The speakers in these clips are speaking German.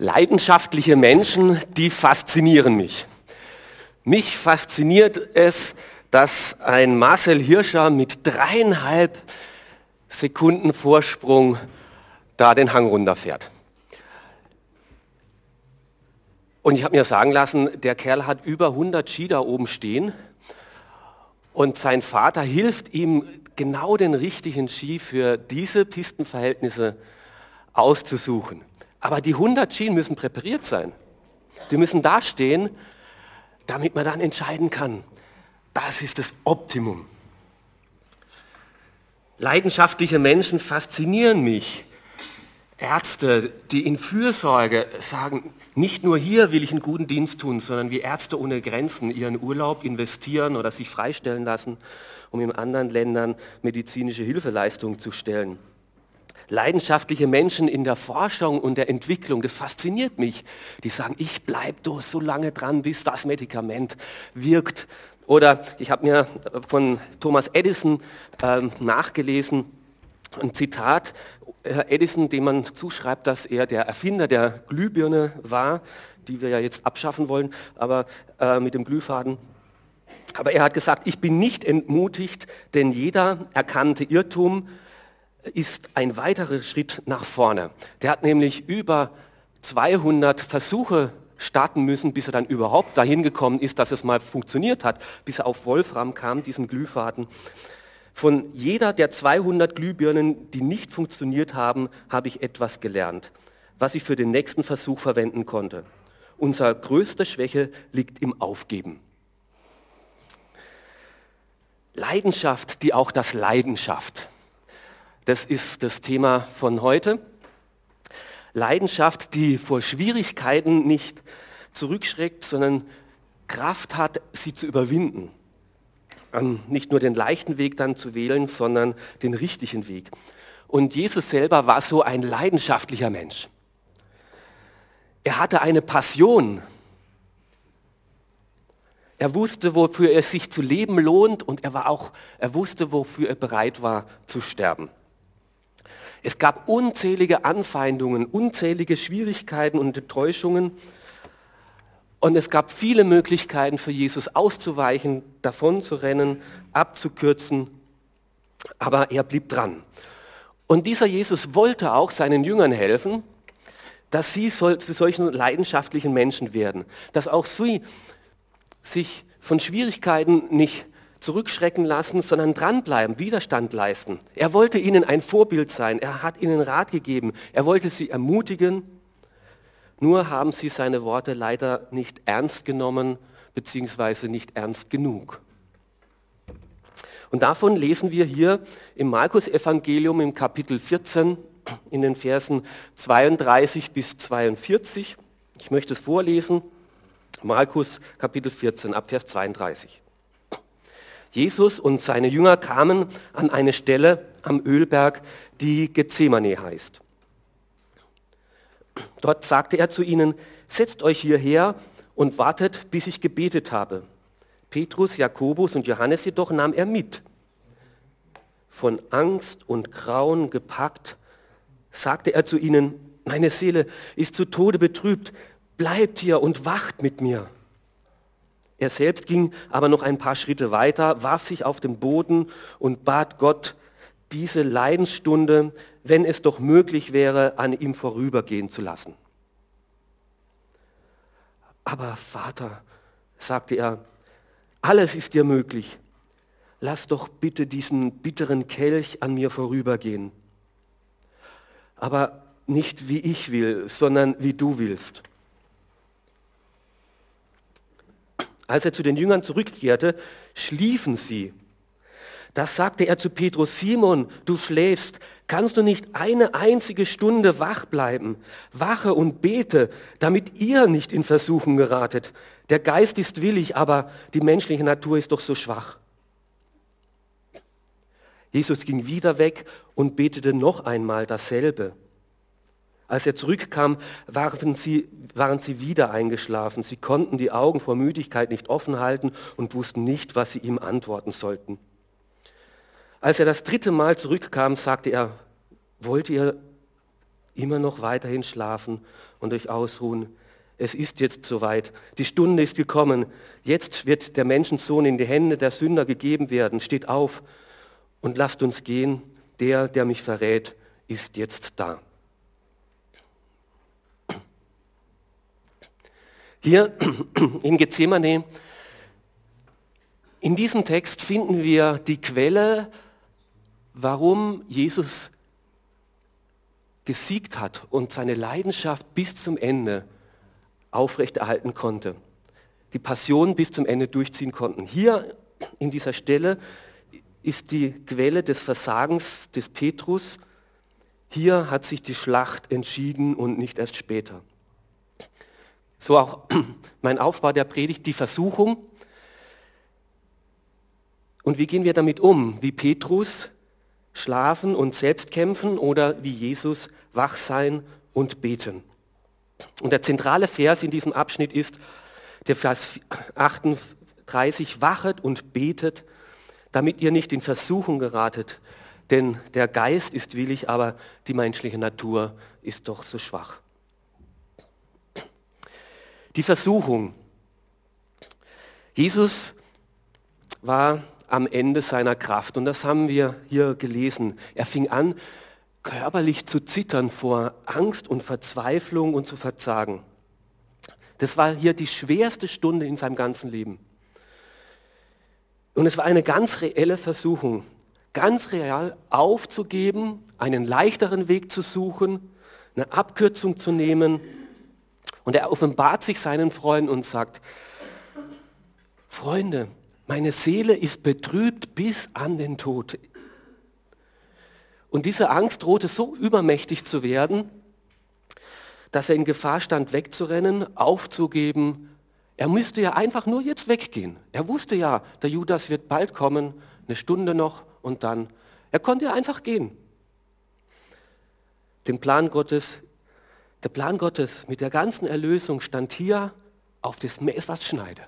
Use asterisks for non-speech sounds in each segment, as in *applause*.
Leidenschaftliche Menschen, die faszinieren mich. Mich fasziniert es, dass ein Marcel Hirscher mit dreieinhalb Sekunden Vorsprung da den Hang runterfährt. Und ich habe mir sagen lassen, der Kerl hat über 100 Ski da oben stehen und sein Vater hilft ihm genau den richtigen Ski für diese Pistenverhältnisse auszusuchen. Aber die 100 Schienen müssen präpariert sein. Die müssen dastehen, damit man dann entscheiden kann, das ist das Optimum. Leidenschaftliche Menschen faszinieren mich. Ärzte, die in Fürsorge sagen, nicht nur hier will ich einen guten Dienst tun, sondern wie Ärzte ohne Grenzen ihren Urlaub investieren oder sich freistellen lassen, um in anderen Ländern medizinische Hilfeleistungen zu stellen leidenschaftliche Menschen in der Forschung und der Entwicklung, das fasziniert mich. Die sagen, ich bleibe doch so lange dran, bis das Medikament wirkt. Oder ich habe mir von Thomas Edison äh, nachgelesen, ein Zitat, Herr Edison, dem man zuschreibt, dass er der Erfinder der Glühbirne war, die wir ja jetzt abschaffen wollen, aber äh, mit dem Glühfaden. Aber er hat gesagt, ich bin nicht entmutigt, denn jeder erkannte Irrtum ist ein weiterer Schritt nach vorne. Der hat nämlich über 200 Versuche starten müssen, bis er dann überhaupt dahin gekommen ist, dass es mal funktioniert hat, bis er auf Wolfram kam, diesen Glühfaden. Von jeder der 200 Glühbirnen, die nicht funktioniert haben, habe ich etwas gelernt, was ich für den nächsten Versuch verwenden konnte. Unsere größte Schwäche liegt im Aufgeben. Leidenschaft, die auch das Leidenschaft. Das ist das Thema von heute. Leidenschaft, die vor Schwierigkeiten nicht zurückschreckt, sondern Kraft hat, sie zu überwinden. Ähm, nicht nur den leichten Weg dann zu wählen, sondern den richtigen Weg. Und Jesus selber war so ein leidenschaftlicher Mensch. Er hatte eine Passion. Er wusste, wofür es sich zu leben lohnt und er, war auch, er wusste, wofür er bereit war zu sterben. Es gab unzählige Anfeindungen, unzählige Schwierigkeiten und Enttäuschungen. Und es gab viele Möglichkeiten für Jesus auszuweichen, davon zu rennen, abzukürzen. Aber er blieb dran. Und dieser Jesus wollte auch seinen Jüngern helfen, dass sie zu solchen leidenschaftlichen Menschen werden. Dass auch sie sich von Schwierigkeiten nicht zurückschrecken lassen, sondern dranbleiben, Widerstand leisten. Er wollte ihnen ein Vorbild sein, er hat ihnen Rat gegeben, er wollte sie ermutigen. Nur haben sie seine Worte leider nicht ernst genommen, beziehungsweise nicht ernst genug. Und davon lesen wir hier im Markus-Evangelium im Kapitel 14 in den Versen 32 bis 42. Ich möchte es vorlesen. Markus Kapitel 14 ab Vers 32. Jesus und seine Jünger kamen an eine Stelle am Ölberg, die Gethsemane heißt. Dort sagte er zu ihnen, setzt euch hierher und wartet, bis ich gebetet habe. Petrus, Jakobus und Johannes jedoch nahm er mit. Von Angst und Grauen gepackt, sagte er zu ihnen, meine Seele ist zu Tode betrübt, bleibt hier und wacht mit mir. Er selbst ging aber noch ein paar Schritte weiter, warf sich auf den Boden und bat Gott, diese Leidensstunde, wenn es doch möglich wäre, an ihm vorübergehen zu lassen. Aber Vater, sagte er, alles ist dir möglich. Lass doch bitte diesen bitteren Kelch an mir vorübergehen. Aber nicht wie ich will, sondern wie du willst. Als er zu den Jüngern zurückkehrte, schliefen sie. Das sagte er zu Petrus, Simon, du schläfst, kannst du nicht eine einzige Stunde wach bleiben? Wache und bete, damit ihr nicht in Versuchung geratet. Der Geist ist willig, aber die menschliche Natur ist doch so schwach. Jesus ging wieder weg und betete noch einmal dasselbe. Als er zurückkam, waren sie, waren sie wieder eingeschlafen. Sie konnten die Augen vor Müdigkeit nicht offen halten und wussten nicht, was sie ihm antworten sollten. Als er das dritte Mal zurückkam, sagte er, wollt ihr immer noch weiterhin schlafen und euch ausruhen. Es ist jetzt soweit. Die Stunde ist gekommen. Jetzt wird der Menschensohn in die Hände der Sünder gegeben werden. Steht auf und lasst uns gehen. Der, der mich verrät, ist jetzt da. Hier *clears throat* in Gethsemane, in diesem Text finden wir die Quelle, warum Jesus gesiegt hat und seine Leidenschaft bis zum Ende aufrechterhalten konnte. Die Passion bis zum Ende durchziehen konnten. Hier in dieser Stelle ist die Quelle des Versagens des Petrus. Hier hat sich die Schlacht entschieden und nicht erst später. So auch *clears throat* mein Aufbau der Predigt, die Versuchung. Und wie gehen wir damit um? Wie Petrus schlafen und selbst kämpfen oder wie Jesus wach sein und beten. Und der zentrale Vers in diesem Abschnitt ist der Vers 38, wachet und betet, damit ihr nicht in Versuchung geratet, denn der Geist ist willig, aber die menschliche Natur ist doch so schwach. Die Versuchung. Jesus war am Ende seiner Kraft. Und das haben wir hier gelesen. Er fing an, körperlich zu zittern vor Angst und Verzweiflung und zu verzagen. Das war hier die schwerste Stunde in seinem ganzen Leben. Und es war eine ganz reelle Versuchung, ganz real aufzugeben, einen leichteren Weg zu suchen, eine Abkürzung zu nehmen. Und er offenbart sich seinen Freunden und sagt, Freunde, meine Seele ist betrübt bis an den Tod. Und diese Angst drohte so übermächtig zu werden, dass er in Gefahr stand, wegzurennen, aufzugeben. Er müsste ja einfach nur jetzt weggehen. Er wusste ja, der Judas wird bald kommen, eine Stunde noch und dann. Er konnte ja einfach gehen. Den Plan Gottes, der Plan Gottes mit der ganzen Erlösung stand hier auf des Messers Schneide.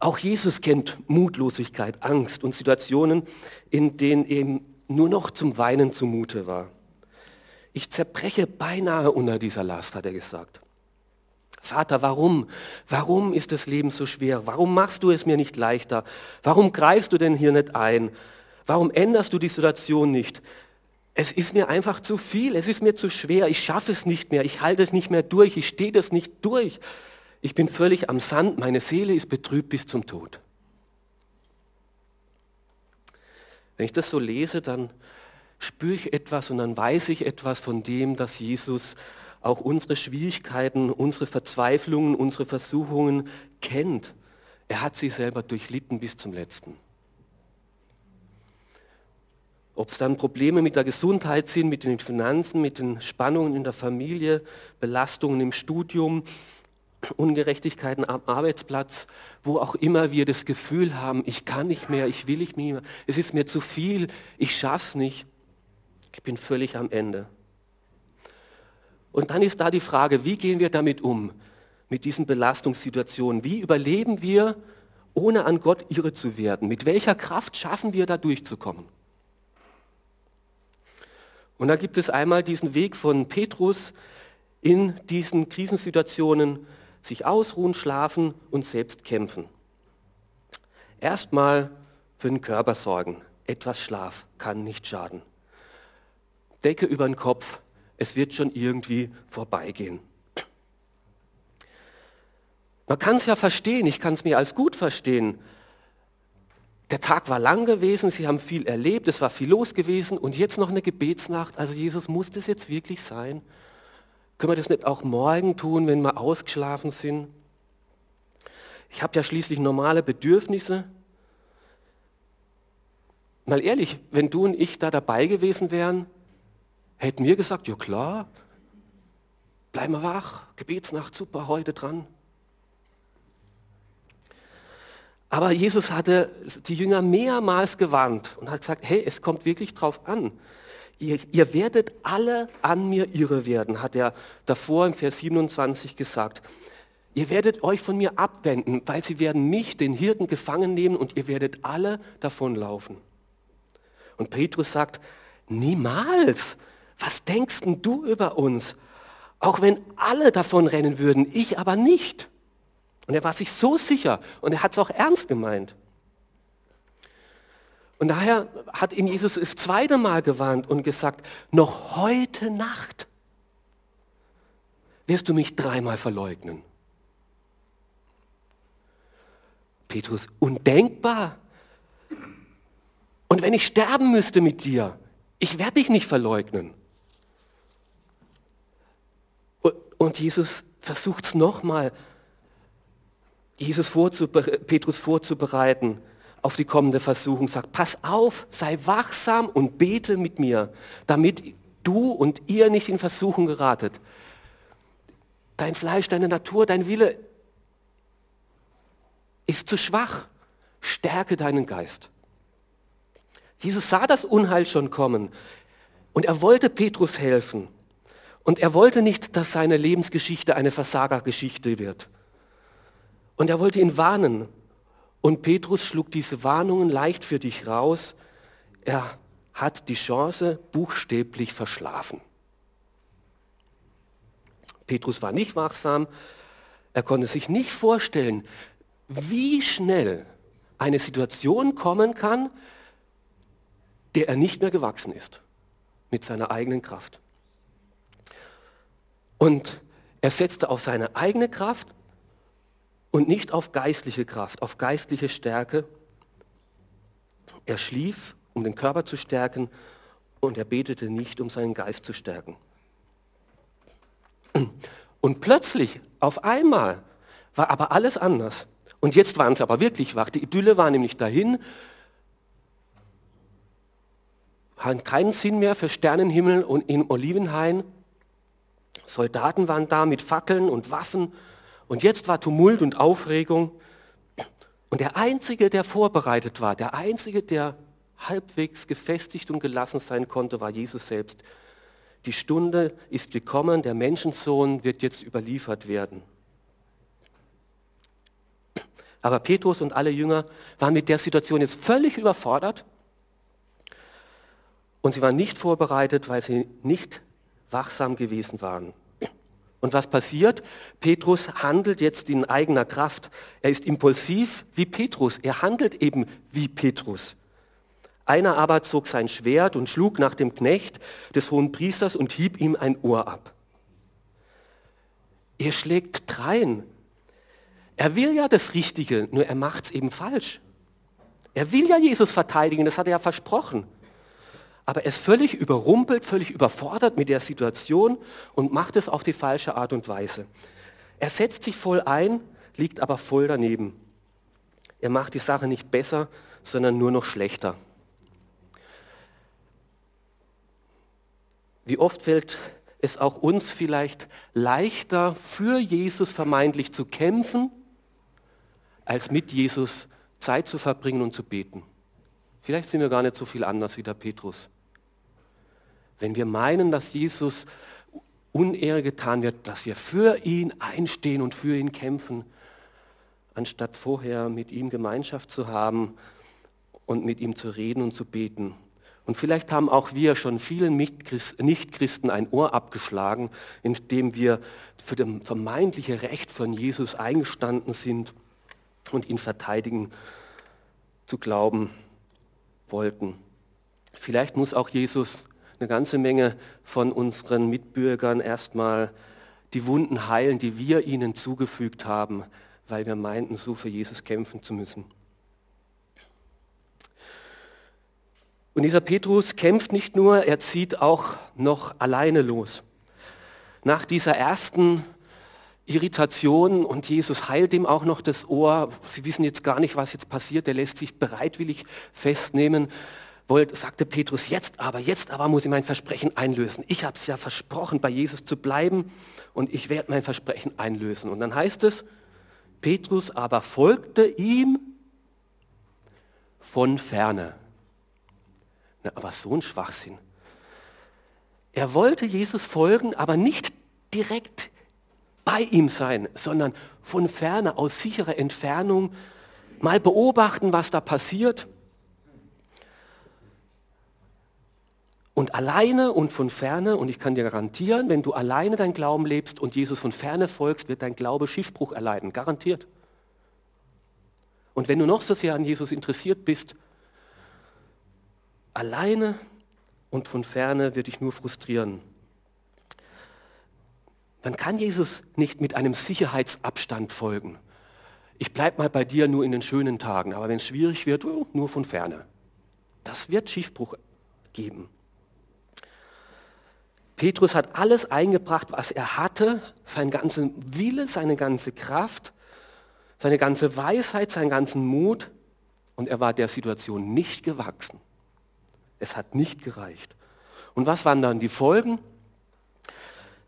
Auch Jesus kennt Mutlosigkeit, Angst und Situationen, in denen ihm nur noch zum Weinen zumute war. Ich zerbreche beinahe unter dieser Last, hat er gesagt. Vater, warum? Warum ist das Leben so schwer? Warum machst du es mir nicht leichter? Warum greifst du denn hier nicht ein? Warum änderst du die Situation nicht? Es ist mir einfach zu viel, es ist mir zu schwer, ich schaffe es nicht mehr, ich halte es nicht mehr durch, ich stehe das nicht durch. Ich bin völlig am Sand, meine Seele ist betrübt bis zum Tod. Wenn ich das so lese, dann spüre ich etwas und dann weiß ich etwas von dem, dass Jesus auch unsere Schwierigkeiten, unsere Verzweiflungen, unsere Versuchungen kennt. Er hat sie selber durchlitten bis zum letzten. Ob es dann Probleme mit der Gesundheit sind, mit den Finanzen, mit den Spannungen in der Familie, Belastungen im Studium, Ungerechtigkeiten am Arbeitsplatz, wo auch immer wir das Gefühl haben, ich kann nicht mehr, ich will nicht mehr, es ist mir zu viel, ich schaff's nicht, ich bin völlig am Ende. Und dann ist da die Frage, wie gehen wir damit um, mit diesen Belastungssituationen? Wie überleben wir, ohne an Gott irre zu werden? Mit welcher Kraft schaffen wir da durchzukommen? Und da gibt es einmal diesen Weg von Petrus in diesen Krisensituationen, sich ausruhen, schlafen und selbst kämpfen. Erstmal für den Körper sorgen. Etwas Schlaf kann nicht schaden. Decke über den Kopf, es wird schon irgendwie vorbeigehen. Man kann es ja verstehen, ich kann es mir als gut verstehen. Der Tag war lang gewesen, sie haben viel erlebt, es war viel los gewesen und jetzt noch eine Gebetsnacht. Also Jesus, muss das jetzt wirklich sein? Können wir das nicht auch morgen tun, wenn wir ausgeschlafen sind? Ich habe ja schließlich normale Bedürfnisse. Mal ehrlich, wenn du und ich da dabei gewesen wären, hätten wir gesagt, ja klar, bleiben wir wach, Gebetsnacht, super, heute dran. Aber Jesus hatte die Jünger mehrmals gewarnt und hat gesagt, hey, es kommt wirklich drauf an. Ihr, ihr werdet alle an mir irre werden, hat er davor im Vers 27 gesagt. Ihr werdet euch von mir abwenden, weil sie werden mich, den Hirten, gefangen nehmen und ihr werdet alle davonlaufen. Und Petrus sagt, niemals. Was denkst denn du über uns? Auch wenn alle davon rennen würden, ich aber nicht. Und er war sich so sicher und er hat es auch ernst gemeint. Und daher hat ihn Jesus das zweite Mal gewarnt und gesagt, noch heute Nacht wirst du mich dreimal verleugnen. Petrus, undenkbar. Und wenn ich sterben müsste mit dir, ich werde dich nicht verleugnen. Und Jesus versucht es nochmal, Jesus vorzubere Petrus vorzubereiten auf die kommende Versuchung. Sagt, pass auf, sei wachsam und bete mit mir, damit du und ihr nicht in Versuchung geratet. Dein Fleisch, deine Natur, dein Wille ist zu schwach. Stärke deinen Geist. Jesus sah das Unheil schon kommen und er wollte Petrus helfen. Und er wollte nicht, dass seine Lebensgeschichte eine Versagergeschichte wird. Und er wollte ihn warnen. Und Petrus schlug diese Warnungen leicht für dich raus. Er hat die Chance buchstäblich verschlafen. Petrus war nicht wachsam. Er konnte sich nicht vorstellen, wie schnell eine Situation kommen kann, der er nicht mehr gewachsen ist mit seiner eigenen Kraft. Und er setzte auf seine eigene Kraft und nicht auf geistliche Kraft, auf geistliche Stärke. Er schlief, um den Körper zu stärken, und er betete nicht, um seinen Geist zu stärken. Und plötzlich, auf einmal, war aber alles anders. Und jetzt waren sie aber wirklich wach. Die Idylle war nämlich dahin, hatten keinen Sinn mehr für Sternenhimmel und in Olivenhain. Soldaten waren da mit Fackeln und Waffen und jetzt war Tumult und Aufregung. Und der Einzige, der vorbereitet war, der Einzige, der halbwegs gefestigt und gelassen sein konnte, war Jesus selbst. Die Stunde ist gekommen, der Menschensohn wird jetzt überliefert werden. Aber Petrus und alle Jünger waren mit der Situation jetzt völlig überfordert und sie waren nicht vorbereitet, weil sie nicht wachsam gewesen waren. Und was passiert? Petrus handelt jetzt in eigener Kraft. Er ist impulsiv wie Petrus. Er handelt eben wie Petrus. Einer aber zog sein Schwert und schlug nach dem Knecht des hohen Priesters und hieb ihm ein Ohr ab. Er schlägt drein. Er will ja das Richtige, nur er macht es eben falsch. Er will ja Jesus verteidigen, das hat er ja versprochen aber er ist völlig überrumpelt, völlig überfordert mit der Situation und macht es auf die falsche Art und Weise. Er setzt sich voll ein, liegt aber voll daneben. Er macht die Sache nicht besser, sondern nur noch schlechter. Wie oft fällt es auch uns vielleicht leichter, für Jesus vermeintlich zu kämpfen, als mit Jesus Zeit zu verbringen und zu beten. Vielleicht sind wir gar nicht so viel anders wie der Petrus. Wenn wir meinen, dass Jesus Unehre getan wird, dass wir für ihn einstehen und für ihn kämpfen, anstatt vorher mit ihm Gemeinschaft zu haben und mit ihm zu reden und zu beten. Und vielleicht haben auch wir schon vielen Nichtchristen ein Ohr abgeschlagen, indem wir für das vermeintliche Recht von Jesus eingestanden sind und ihn verteidigen zu glauben wollten. Vielleicht muss auch Jesus eine ganze Menge von unseren Mitbürgern erstmal die Wunden heilen, die wir ihnen zugefügt haben, weil wir meinten, so für Jesus kämpfen zu müssen. Und dieser Petrus kämpft nicht nur, er zieht auch noch alleine los. Nach dieser ersten Irritation und Jesus heilt ihm auch noch das Ohr. Sie wissen jetzt gar nicht, was jetzt passiert. Er lässt sich bereitwillig festnehmen wollte, sagte Petrus, jetzt aber, jetzt aber muss ich mein Versprechen einlösen. Ich habe es ja versprochen, bei Jesus zu bleiben und ich werde mein Versprechen einlösen. Und dann heißt es, Petrus aber folgte ihm von ferne. Na, aber so ein Schwachsinn. Er wollte Jesus folgen, aber nicht direkt bei ihm sein, sondern von ferne, aus sicherer Entfernung, mal beobachten, was da passiert Und alleine und von ferne, und ich kann dir garantieren, wenn du alleine dein Glauben lebst und Jesus von ferne folgst, wird dein Glaube Schiffbruch erleiden, garantiert. Und wenn du noch so sehr an Jesus interessiert bist, alleine und von ferne wird dich nur frustrieren. Man kann Jesus nicht mit einem Sicherheitsabstand folgen. Ich bleibe mal bei dir nur in den schönen Tagen, aber wenn es schwierig wird, oh, nur von ferne. Das wird Schiffbruch geben. Petrus hat alles eingebracht, was er hatte, seinen ganzen Wille, seine ganze Kraft, seine ganze Weisheit, seinen ganzen Mut und er war der Situation nicht gewachsen. Es hat nicht gereicht. Und was waren dann die Folgen?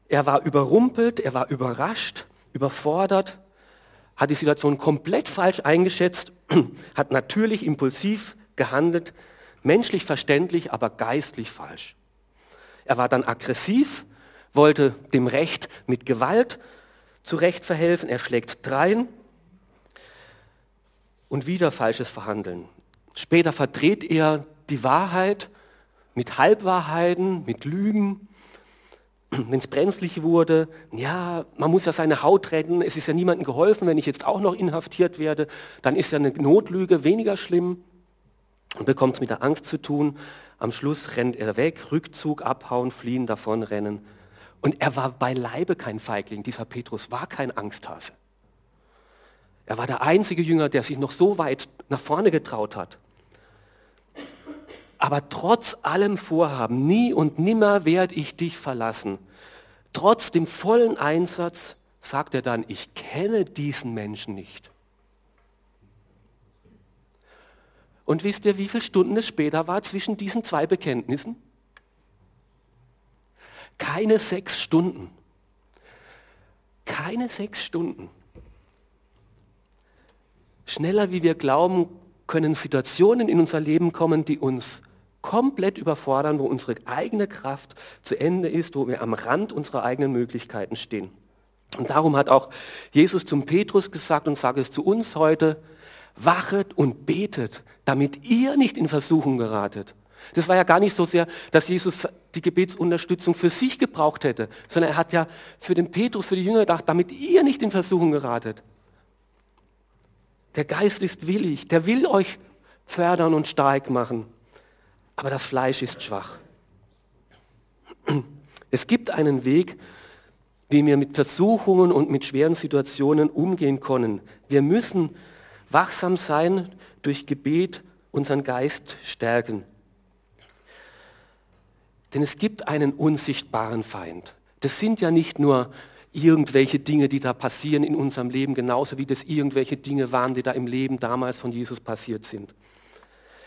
Er war überrumpelt, er war überrascht, überfordert, hat die Situation komplett falsch eingeschätzt, *clears throat* hat natürlich impulsiv gehandelt, menschlich verständlich, aber geistlich falsch. Er war dann aggressiv, wollte dem Recht mit Gewalt zurecht verhelfen. Er schlägt drein und wieder falsches Verhandeln. Später verdreht er die Wahrheit mit Halbwahrheiten, mit Lügen. Wenn es brenzlig wurde, ja, man muss ja seine Haut retten, es ist ja niemandem geholfen, wenn ich jetzt auch noch inhaftiert werde, dann ist ja eine Notlüge weniger schlimm und bekommt es mit der Angst zu tun. Am Schluss rennt er weg, Rückzug, abhauen, fliehen, davonrennen. Und er war beileibe kein Feigling. Dieser Petrus war kein Angsthase. Er war der einzige Jünger, der sich noch so weit nach vorne getraut hat. Aber trotz allem Vorhaben, nie und nimmer werde ich dich verlassen, trotz dem vollen Einsatz, sagt er dann, ich kenne diesen Menschen nicht. Und wisst ihr, wie viele Stunden es später war zwischen diesen zwei Bekenntnissen? Keine sechs Stunden. Keine sechs Stunden. Schneller wie wir glauben, können Situationen in unser Leben kommen, die uns komplett überfordern, wo unsere eigene Kraft zu Ende ist, wo wir am Rand unserer eigenen Möglichkeiten stehen. Und darum hat auch Jesus zum Petrus gesagt und sage es zu uns heute, wachet und betet, damit ihr nicht in Versuchung geratet. Das war ja gar nicht so sehr, dass Jesus die Gebetsunterstützung für sich gebraucht hätte, sondern er hat ja für den Petrus, für die Jünger gedacht, damit ihr nicht in Versuchung geratet. Der Geist ist willig, der will euch fördern und stark machen, aber das Fleisch ist schwach. Es gibt einen Weg, wie wir mit Versuchungen und mit schweren Situationen umgehen können. Wir müssen wachsam sein, durch Gebet unseren Geist stärken. Denn es gibt einen unsichtbaren Feind. Das sind ja nicht nur irgendwelche Dinge, die da passieren in unserem Leben, genauso wie das irgendwelche Dinge waren, die da im Leben damals von Jesus passiert sind.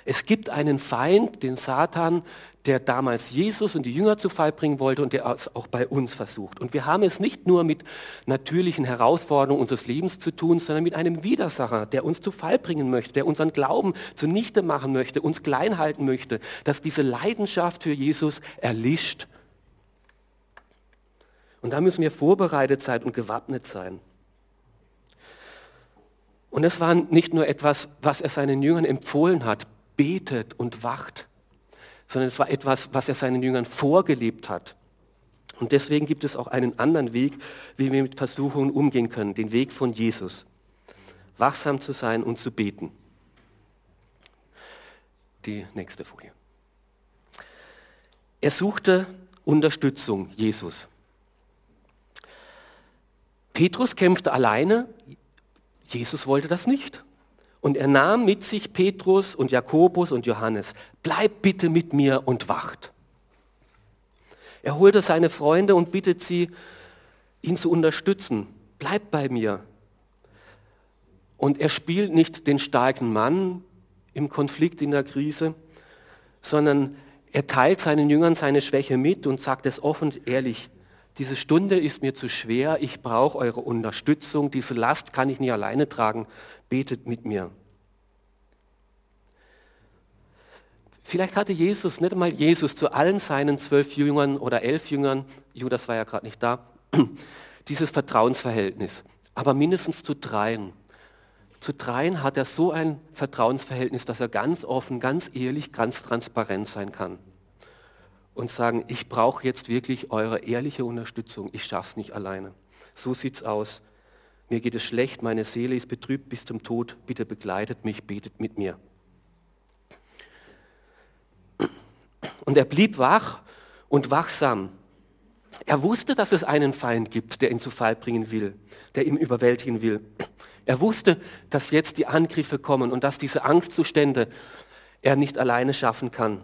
Es gibt einen Feind, den Satan, der damals Jesus und die Jünger zu Fall bringen wollte und der es auch bei uns versucht. Und wir haben es nicht nur mit natürlichen Herausforderungen unseres Lebens zu tun, sondern mit einem Widersacher, der uns zu Fall bringen möchte, der unseren Glauben zunichte machen möchte, uns klein halten möchte, dass diese Leidenschaft für Jesus erlischt. Und da müssen wir vorbereitet sein und gewappnet sein. Und es war nicht nur etwas, was er seinen Jüngern empfohlen hat, betet und wacht, sondern es war etwas, was er seinen Jüngern vorgelebt hat. Und deswegen gibt es auch einen anderen Weg, wie wir mit Versuchungen umgehen können, den Weg von Jesus. Wachsam zu sein und zu beten. Die nächste Folie. Er suchte Unterstützung, Jesus. Petrus kämpfte alleine, Jesus wollte das nicht. Und er nahm mit sich Petrus und Jakobus und Johannes. Bleib bitte mit mir und wacht. Er holte seine Freunde und bittet sie, ihn zu unterstützen. Bleib bei mir. Und er spielt nicht den starken Mann im Konflikt, in der Krise, sondern er teilt seinen Jüngern seine Schwäche mit und sagt es offen und ehrlich. Diese Stunde ist mir zu schwer, ich brauche eure Unterstützung, diese Last kann ich nicht alleine tragen betet mit mir. Vielleicht hatte Jesus, nicht einmal Jesus, zu allen seinen zwölf Jüngern oder elf Jüngern, Judas war ja gerade nicht da, *clears throat* dieses Vertrauensverhältnis. Aber mindestens zu dreien. Zu dreien hat er so ein Vertrauensverhältnis, dass er ganz offen, ganz ehrlich, ganz transparent sein kann. und sagen, ich brauche jetzt wirklich eure ehrliche Unterstützung, ich schaffe es nicht alleine. So sieht es aus. Mir geht es schlecht, meine Seele ist betrübt bis zum Tod, bitte begleitet mich, betet mit mir. Und er blieb wach und wachsam. Er wusste, dass es einen Feind gibt, der ihn zu Fall bringen will, der ihn überwältigen will. Er wusste, dass jetzt die Angriffe kommen und dass diese Angstzustände er nicht alleine schaffen kann.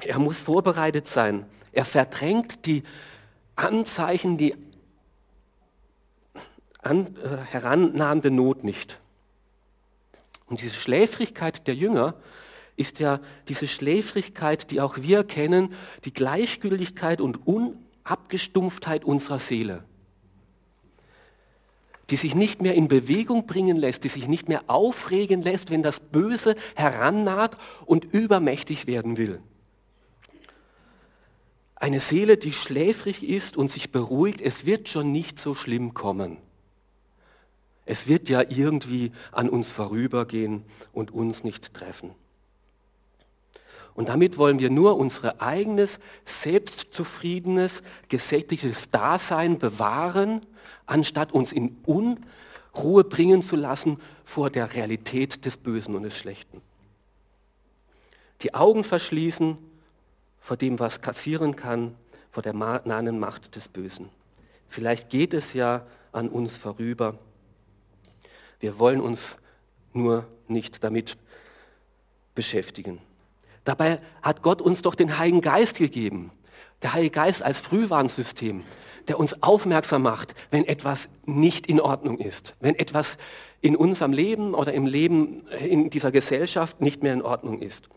Er muss vorbereitet sein. Er verdrängt die Anzeichen, die an, äh, herannahende Not nicht. Und diese Schläfrigkeit der Jünger ist ja diese Schläfrigkeit, die auch wir kennen, die Gleichgültigkeit und Unabgestumpftheit unserer Seele, die sich nicht mehr in Bewegung bringen lässt, die sich nicht mehr aufregen lässt, wenn das Böse herannaht und übermächtig werden will. Eine Seele, die schläfrig ist und sich beruhigt, es wird schon nicht so schlimm kommen. Es wird ja irgendwie an uns vorübergehen und uns nicht treffen. Und damit wollen wir nur unser eigenes, selbstzufriedenes, gesättigtes Dasein bewahren, anstatt uns in Unruhe bringen zu lassen vor der Realität des Bösen und des Schlechten. Die Augen verschließen vor dem, was kassieren kann, vor der nahen Macht des Bösen. Vielleicht geht es ja an uns vorüber. Wir wollen uns nur nicht damit beschäftigen. Dabei hat Gott uns doch den Heiligen Geist gegeben. Der Heilige Geist als Frühwarnsystem, der uns aufmerksam macht, wenn etwas nicht in Ordnung ist, wenn etwas in unserem Leben oder im Leben in dieser Gesellschaft nicht mehr in Ordnung ist.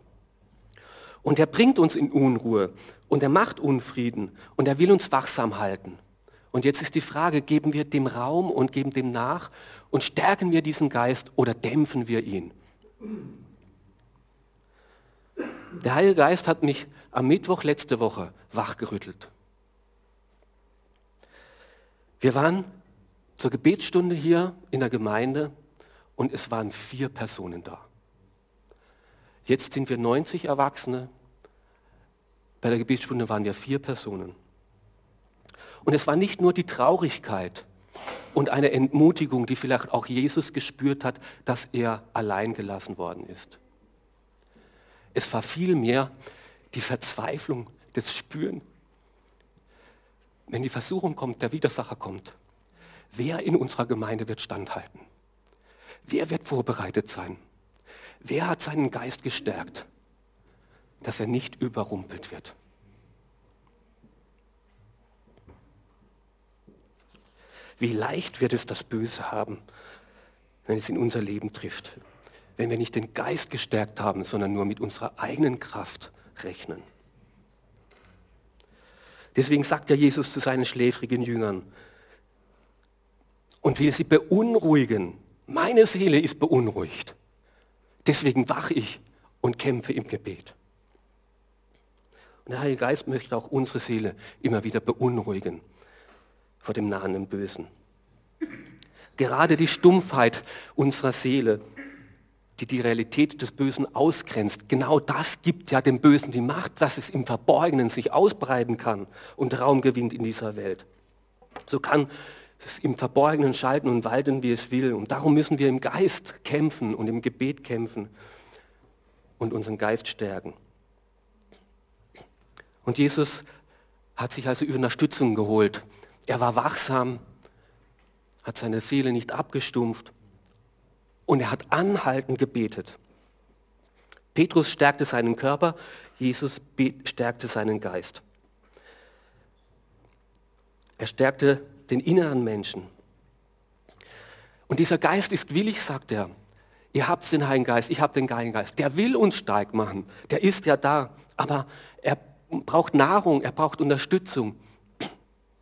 Und er bringt uns in Unruhe und er macht Unfrieden und er will uns wachsam halten. Und jetzt ist die Frage, geben wir dem Raum und geben dem nach und stärken wir diesen Geist oder dämpfen wir ihn? Der Heilige Geist hat mich am Mittwoch letzte Woche wachgerüttelt. Wir waren zur Gebetsstunde hier in der Gemeinde und es waren vier Personen da. Jetzt sind wir 90 Erwachsene. Bei der Gebetsstunde waren wir vier Personen. Und es war nicht nur die Traurigkeit und eine Entmutigung, die vielleicht auch Jesus gespürt hat, dass er allein gelassen worden ist. Es war vielmehr die Verzweiflung, das Spüren. Wenn die Versuchung kommt, der Widersacher kommt, wer in unserer Gemeinde wird standhalten? Wer wird vorbereitet sein? Wer hat seinen Geist gestärkt, dass er nicht überrumpelt wird? Wie leicht wird es das Böse haben, wenn es in unser Leben trifft, wenn wir nicht den Geist gestärkt haben, sondern nur mit unserer eigenen Kraft rechnen. Deswegen sagt ja Jesus zu seinen schläfrigen Jüngern und will sie beunruhigen. Meine Seele ist beunruhigt. Deswegen wache ich und kämpfe im Gebet. Und der Heilige Geist möchte auch unsere Seele immer wieder beunruhigen vor dem nahenden Bösen. Gerade die Stumpfheit unserer Seele, die die Realität des Bösen ausgrenzt, genau das gibt ja dem Bösen die Macht, dass es im Verborgenen sich ausbreiten kann und Raum gewinnt in dieser Welt. So kann es im Verborgenen schalten und walten, wie es will. Und darum müssen wir im Geist kämpfen und im Gebet kämpfen und unseren Geist stärken. Und Jesus hat sich also Unterstützung geholt. Er war wachsam, hat seine Seele nicht abgestumpft und er hat anhaltend gebetet. Petrus stärkte seinen Körper, Jesus stärkte seinen Geist. Er stärkte den inneren Menschen. Und dieser Geist ist willig, sagt er. Ihr habt den Heiligen Geist, ich habe den Heiligen Geist. Der will uns stark machen. Der ist ja da. Aber er braucht Nahrung, er braucht Unterstützung.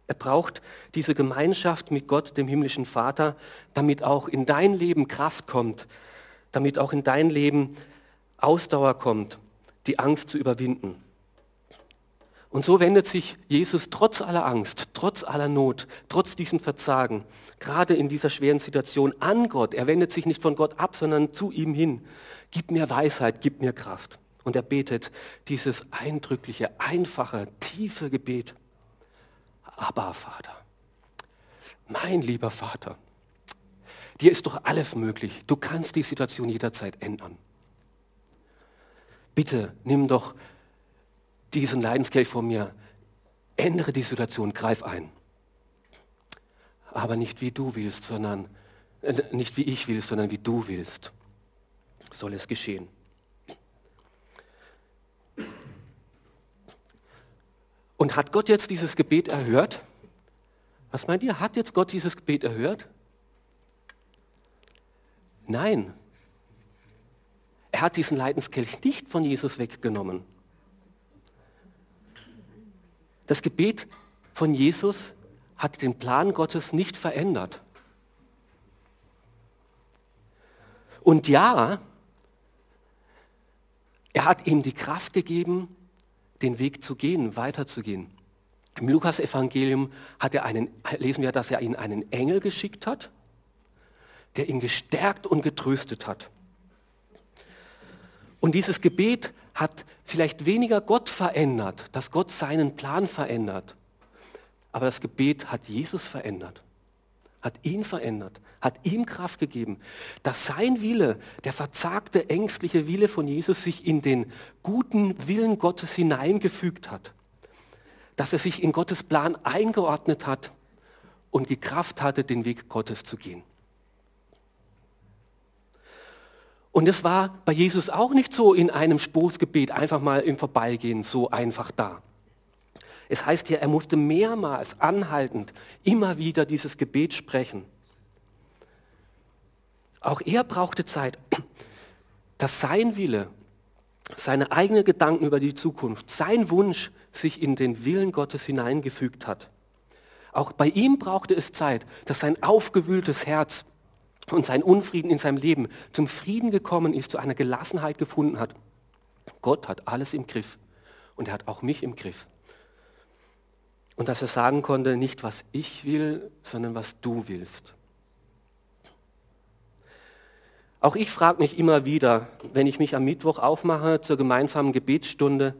Er braucht diese Gemeinschaft mit Gott, dem himmlischen Vater, damit auch in dein Leben Kraft kommt, damit auch in dein Leben Ausdauer kommt, die Angst zu überwinden. Und so wendet sich Jesus trotz aller Angst, trotz aller Not, trotz diesem Verzagen, gerade in dieser schweren Situation an Gott. Er wendet sich nicht von Gott ab, sondern zu ihm hin. Gib mir Weisheit, gib mir Kraft. Und er betet dieses eindrückliche, einfache, tiefe Gebet. Aber Vater, mein lieber Vater, dir ist doch alles möglich. Du kannst die Situation jederzeit ändern. Bitte nimm doch diesen Leidenskelch von mir, ändere die Situation, greif ein. Aber nicht wie du willst, sondern äh, nicht wie ich will, sondern wie du willst, soll es geschehen. Und hat Gott jetzt dieses Gebet erhört? Was meint ihr? Hat jetzt Gott dieses Gebet erhört? Nein. Er hat diesen Leidenskelch nicht von Jesus weggenommen. Das Gebet von Jesus hat den Plan Gottes nicht verändert. Und ja, er hat ihm die Kraft gegeben, den Weg zu gehen, weiterzugehen. Im Lukas-Evangelium lesen wir, dass er ihn einen Engel geschickt hat, der ihn gestärkt und getröstet hat. Und dieses Gebet hat vielleicht weniger Gott verändert, dass Gott seinen Plan verändert. Aber das Gebet hat Jesus verändert, hat ihn verändert, hat ihm Kraft gegeben, dass sein Wille, der verzagte, ängstliche Wille von Jesus sich in den guten Willen Gottes hineingefügt hat, dass er sich in Gottes Plan eingeordnet hat und die Kraft hatte, den Weg Gottes zu gehen. Und es war bei Jesus auch nicht so in einem Stoßgebet, einfach mal im Vorbeigehen, so einfach da. Es heißt hier, er musste mehrmals anhaltend immer wieder dieses Gebet sprechen. Auch er brauchte Zeit, dass sein Wille, seine eigenen Gedanken über die Zukunft, sein Wunsch sich in den Willen Gottes hineingefügt hat. Auch bei ihm brauchte es Zeit, dass sein aufgewühltes Herz und sein Unfrieden in seinem Leben zum Frieden gekommen ist, zu einer Gelassenheit gefunden hat. Gott hat alles im Griff und er hat auch mich im Griff. Und dass er sagen konnte, nicht was ich will, sondern was du willst. Auch ich frage mich immer wieder, wenn ich mich am Mittwoch aufmache zur gemeinsamen Gebetsstunde,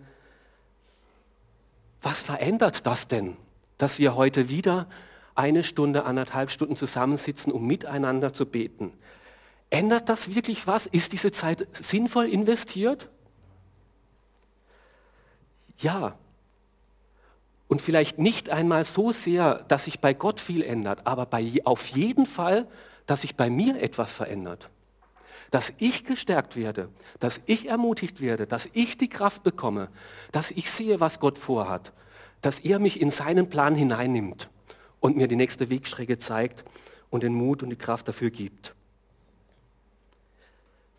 was verändert das denn, dass wir heute wieder eine Stunde, anderthalb Stunden zusammensitzen, um miteinander zu beten. Ändert das wirklich was? Ist diese Zeit sinnvoll investiert? Ja. Und vielleicht nicht einmal so sehr, dass sich bei Gott viel ändert, aber bei, auf jeden Fall, dass sich bei mir etwas verändert. Dass ich gestärkt werde, dass ich ermutigt werde, dass ich die Kraft bekomme, dass ich sehe, was Gott vorhat, dass er mich in seinen Plan hineinnimmt und mir die nächste Wegstrecke zeigt und den Mut und die Kraft dafür gibt.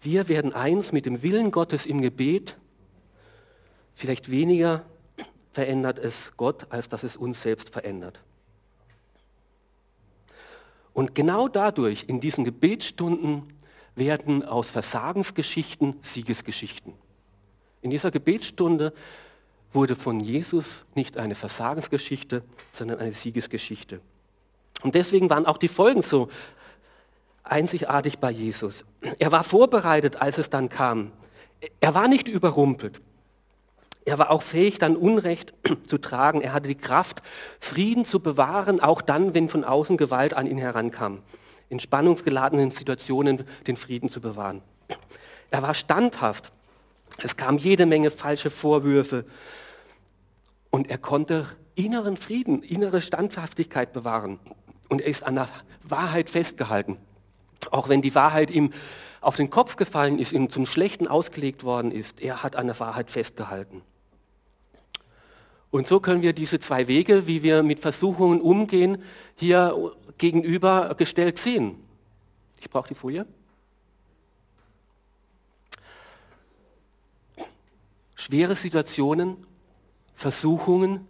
Wir werden eins mit dem Willen Gottes im Gebet. Vielleicht weniger verändert es Gott, als dass es uns selbst verändert. Und genau dadurch, in diesen Gebetsstunden, werden aus Versagensgeschichten Siegesgeschichten. In dieser Gebetsstunde wurde von Jesus nicht eine Versagensgeschichte, sondern eine Siegesgeschichte. Und deswegen waren auch die Folgen so einzigartig bei Jesus. Er war vorbereitet, als es dann kam. Er war nicht überrumpelt. Er war auch fähig, dann Unrecht *clears throat* zu tragen. Er hatte die Kraft, Frieden zu bewahren, auch dann, wenn von außen Gewalt an ihn herankam. In spannungsgeladenen Situationen den Frieden zu bewahren. Er war standhaft. Es kam jede Menge falsche Vorwürfe und er konnte inneren Frieden, innere Standhaftigkeit bewahren. Und er ist an der Wahrheit festgehalten. Auch wenn die Wahrheit ihm auf den Kopf gefallen ist, ihm zum Schlechten ausgelegt worden ist, er hat an der Wahrheit festgehalten. Und so können wir diese zwei Wege, wie wir mit Versuchungen umgehen, hier gegenübergestellt sehen. Ich brauche die Folie. Schwere Situationen Versuchungen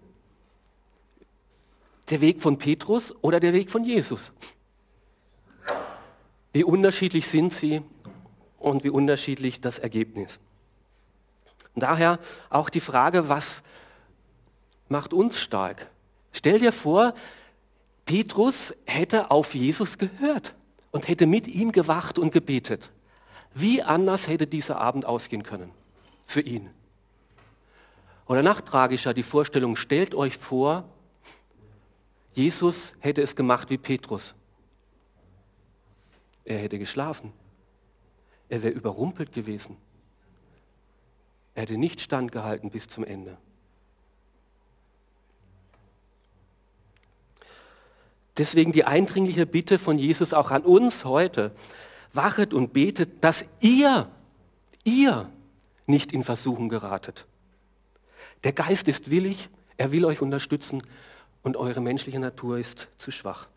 der Weg von Petrus oder der Weg von Jesus? Wie unterschiedlich sind sie und wie unterschiedlich das Ergebnis? Und daher auch die Frage, was macht uns stark? Stell dir vor, Petrus hätte auf Jesus gehört und hätte mit ihm gewacht und gebetet. Wie anders hätte dieser Abend ausgehen können? für ihn. Oder nachtragischer die Vorstellung, stellt euch vor, Jesus hätte es gemacht wie Petrus. Er hätte geschlafen. Er wäre überrumpelt gewesen. Er hätte nicht standgehalten bis zum Ende. Deswegen die eindringliche Bitte von Jesus auch an uns heute. Wachet und betet, dass ihr, ihr nicht in Versuchen geratet. Der Geist ist willig, er will euch unterstützen und eure menschliche Natur ist zu schwach.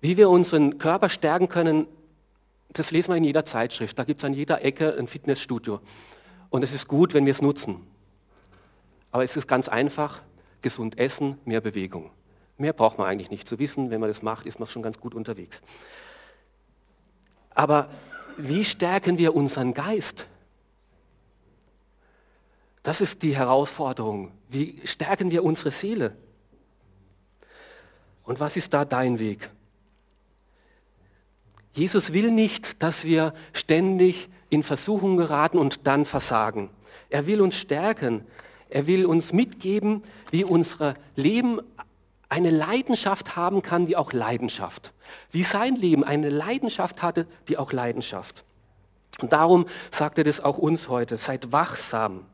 Wie wir unseren Körper stärken können, das lesen wir in jeder Zeitschrift. Da gibt es an jeder Ecke ein Fitnessstudio. Und es ist gut, wenn wir es nutzen. Aber es ist ganz einfach, gesund essen, mehr Bewegung. Mehr braucht man eigentlich nicht zu wissen. Wenn man das macht, ist man schon ganz gut unterwegs. Aber wie stärken wir unseren Geist? Das ist die Herausforderung. Wie stärken wir unsere Seele? Und was ist da dein Weg? Jesus will nicht, dass wir ständig in Versuchung geraten und dann versagen. Er will uns stärken. Er will uns mitgeben, wie unser Leben eine Leidenschaft haben kann, wie auch Leidenschaft. Wie sein Leben eine Leidenschaft hatte, wie auch Leidenschaft. Und darum sagt er das auch uns heute. Seid wachsam.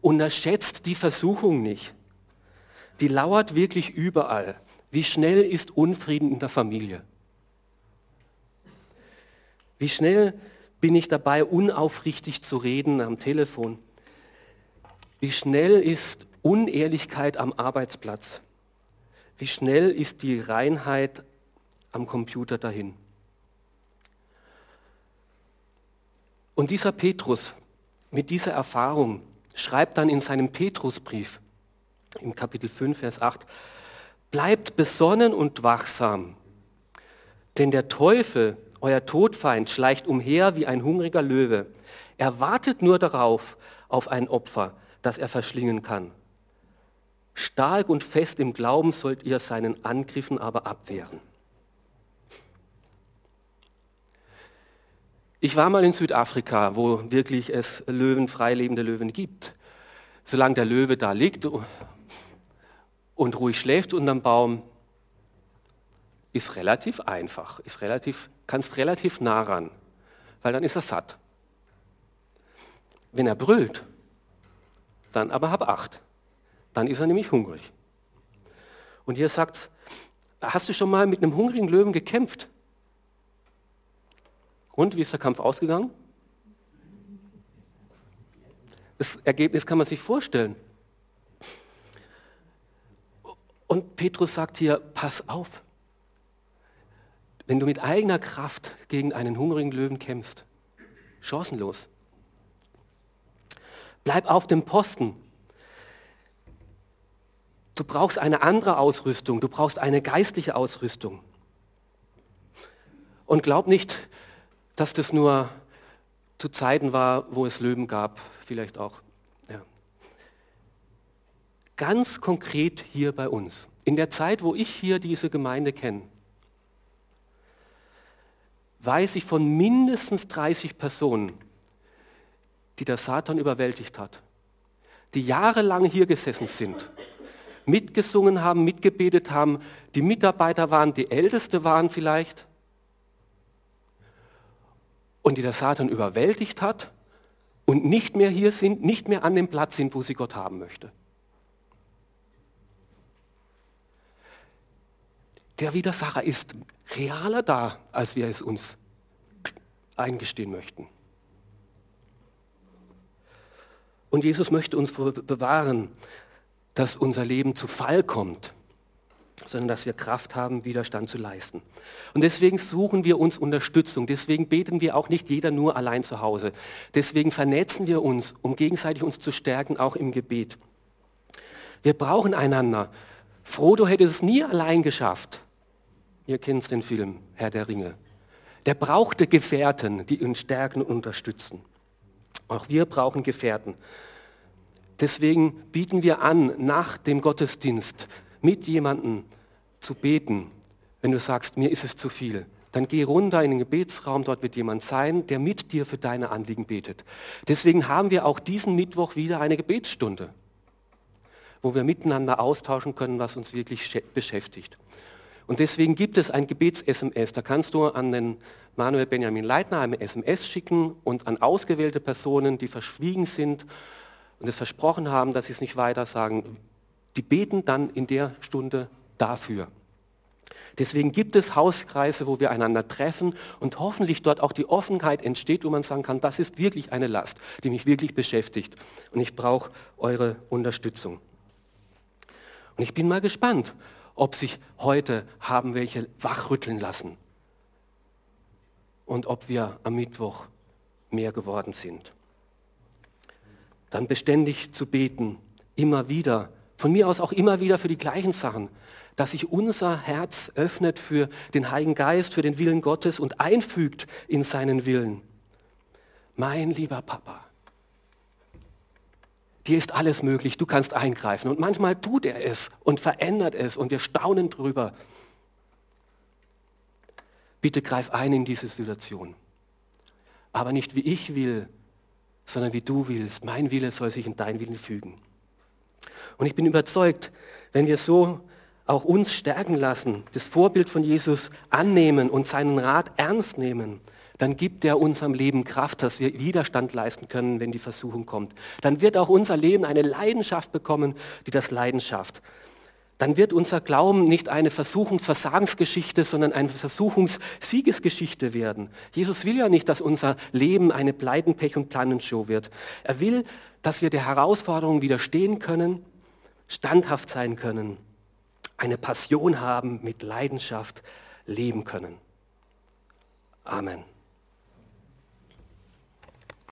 Unterschätzt die Versuchung nicht. Die lauert wirklich überall. Wie schnell ist Unfrieden in der Familie? Wie schnell bin ich dabei, unaufrichtig zu reden am Telefon? Wie schnell ist Unehrlichkeit am Arbeitsplatz? Wie schnell ist die Reinheit am Computer dahin? Und dieser Petrus mit dieser Erfahrung schreibt dann in seinem Petrusbrief im Kapitel 5, Vers 8, bleibt besonnen und wachsam, denn der Teufel euer Todfeind schleicht umher wie ein hungriger Löwe. Er wartet nur darauf, auf ein Opfer, das er verschlingen kann. Stark und fest im Glauben sollt ihr seinen Angriffen aber abwehren. Ich war mal in Südafrika, wo wirklich es Löwen, freilebende Löwen gibt. Solange der Löwe da liegt und ruhig schläft unterm Baum, ist relativ einfach, ist relativ kannst relativ nah ran, weil dann ist er satt. Wenn er brüllt, dann aber hab acht. Dann ist er nämlich hungrig. Und ihr sagt, hast du schon mal mit einem hungrigen Löwen gekämpft? Und wie ist der Kampf ausgegangen? Das Ergebnis kann man sich vorstellen. Und Petrus sagt hier, pass auf, wenn du mit eigener Kraft gegen einen hungrigen Löwen kämpfst, chancenlos. Bleib auf dem Posten. Du brauchst eine andere Ausrüstung, du brauchst eine geistliche Ausrüstung. Und glaub nicht, dass das nur zu Zeiten war, wo es Löwen gab, vielleicht auch. Ja. Ganz konkret hier bei uns. In der Zeit, wo ich hier diese Gemeinde kenne, weiß ich von mindestens 30 Personen, die der Satan überwältigt hat, die jahrelang hier gesessen sind, mitgesungen haben, mitgebetet haben, die Mitarbeiter waren, die Älteste waren vielleicht und die der Satan überwältigt hat und nicht mehr hier sind, nicht mehr an dem Platz sind, wo sie Gott haben möchte. Der Widersacher ist realer da, als wir es uns eingestehen möchten. Und Jesus möchte uns bewahren, dass unser Leben zu Fall kommt, sondern dass wir Kraft haben, Widerstand zu leisten. Und deswegen suchen wir uns Unterstützung. Deswegen beten wir auch nicht jeder nur allein zu Hause. Deswegen vernetzen wir uns, um gegenseitig uns zu stärken, auch im Gebet. Wir brauchen einander. Frodo hätte es nie allein geschafft. Ihr kennt den Film Herr der Ringe. Der brauchte Gefährten, die ihn stärken und unterstützen. Auch wir brauchen Gefährten. Deswegen bieten wir an, nach dem Gottesdienst mit jemandem zu beten, wenn du sagst, mir ist es zu viel, dann geh runter in den Gebetsraum, dort wird jemand sein, der mit dir für deine Anliegen betet. Deswegen haben wir auch diesen Mittwoch wieder eine Gebetsstunde, wo wir miteinander austauschen können, was uns wirklich beschäftigt. Und deswegen gibt es ein Gebets-SMS. Da kannst du an den Manuel Benjamin Leitner eine SMS schicken und an ausgewählte Personen, die verschwiegen sind und es versprochen haben, dass sie es nicht weiter sagen, die beten dann in der Stunde dafür. Deswegen gibt es Hauskreise, wo wir einander treffen und hoffentlich dort auch die Offenheit entsteht, wo man sagen kann, das ist wirklich eine Last, die mich wirklich beschäftigt und ich brauche eure Unterstützung. Und ich bin mal gespannt, ob sich heute haben welche wachrütteln lassen und ob wir am Mittwoch mehr geworden sind. Dann beständig zu beten, immer wieder, von mir aus auch immer wieder für die gleichen Sachen, dass sich unser Herz öffnet für den Heiligen Geist, für den Willen Gottes und einfügt in seinen Willen. Mein lieber Papa, Dir ist alles möglich, du kannst eingreifen. Und manchmal tut er es und verändert es und wir staunen drüber. Bitte greif ein in diese Situation. Aber nicht wie ich will, sondern wie du willst. Mein Wille soll sich in dein Willen fügen. Und ich bin überzeugt, wenn wir so auch uns stärken lassen, das Vorbild von Jesus annehmen und seinen Rat ernst nehmen, dann gibt er unserem Leben Kraft, dass wir Widerstand leisten können, wenn die Versuchung kommt. Dann wird auch unser Leben eine Leidenschaft bekommen, die das Leidenschaft. Dann wird unser Glauben nicht eine Versuchungsversagensgeschichte, sondern eine Versuchungssiegesgeschichte werden. Jesus will ja nicht, dass unser Leben eine Pleiten, Pech und Plannenshow wird. Er will, dass wir der Herausforderung widerstehen können, standhaft sein können, eine Passion haben, mit Leidenschaft leben können. Amen.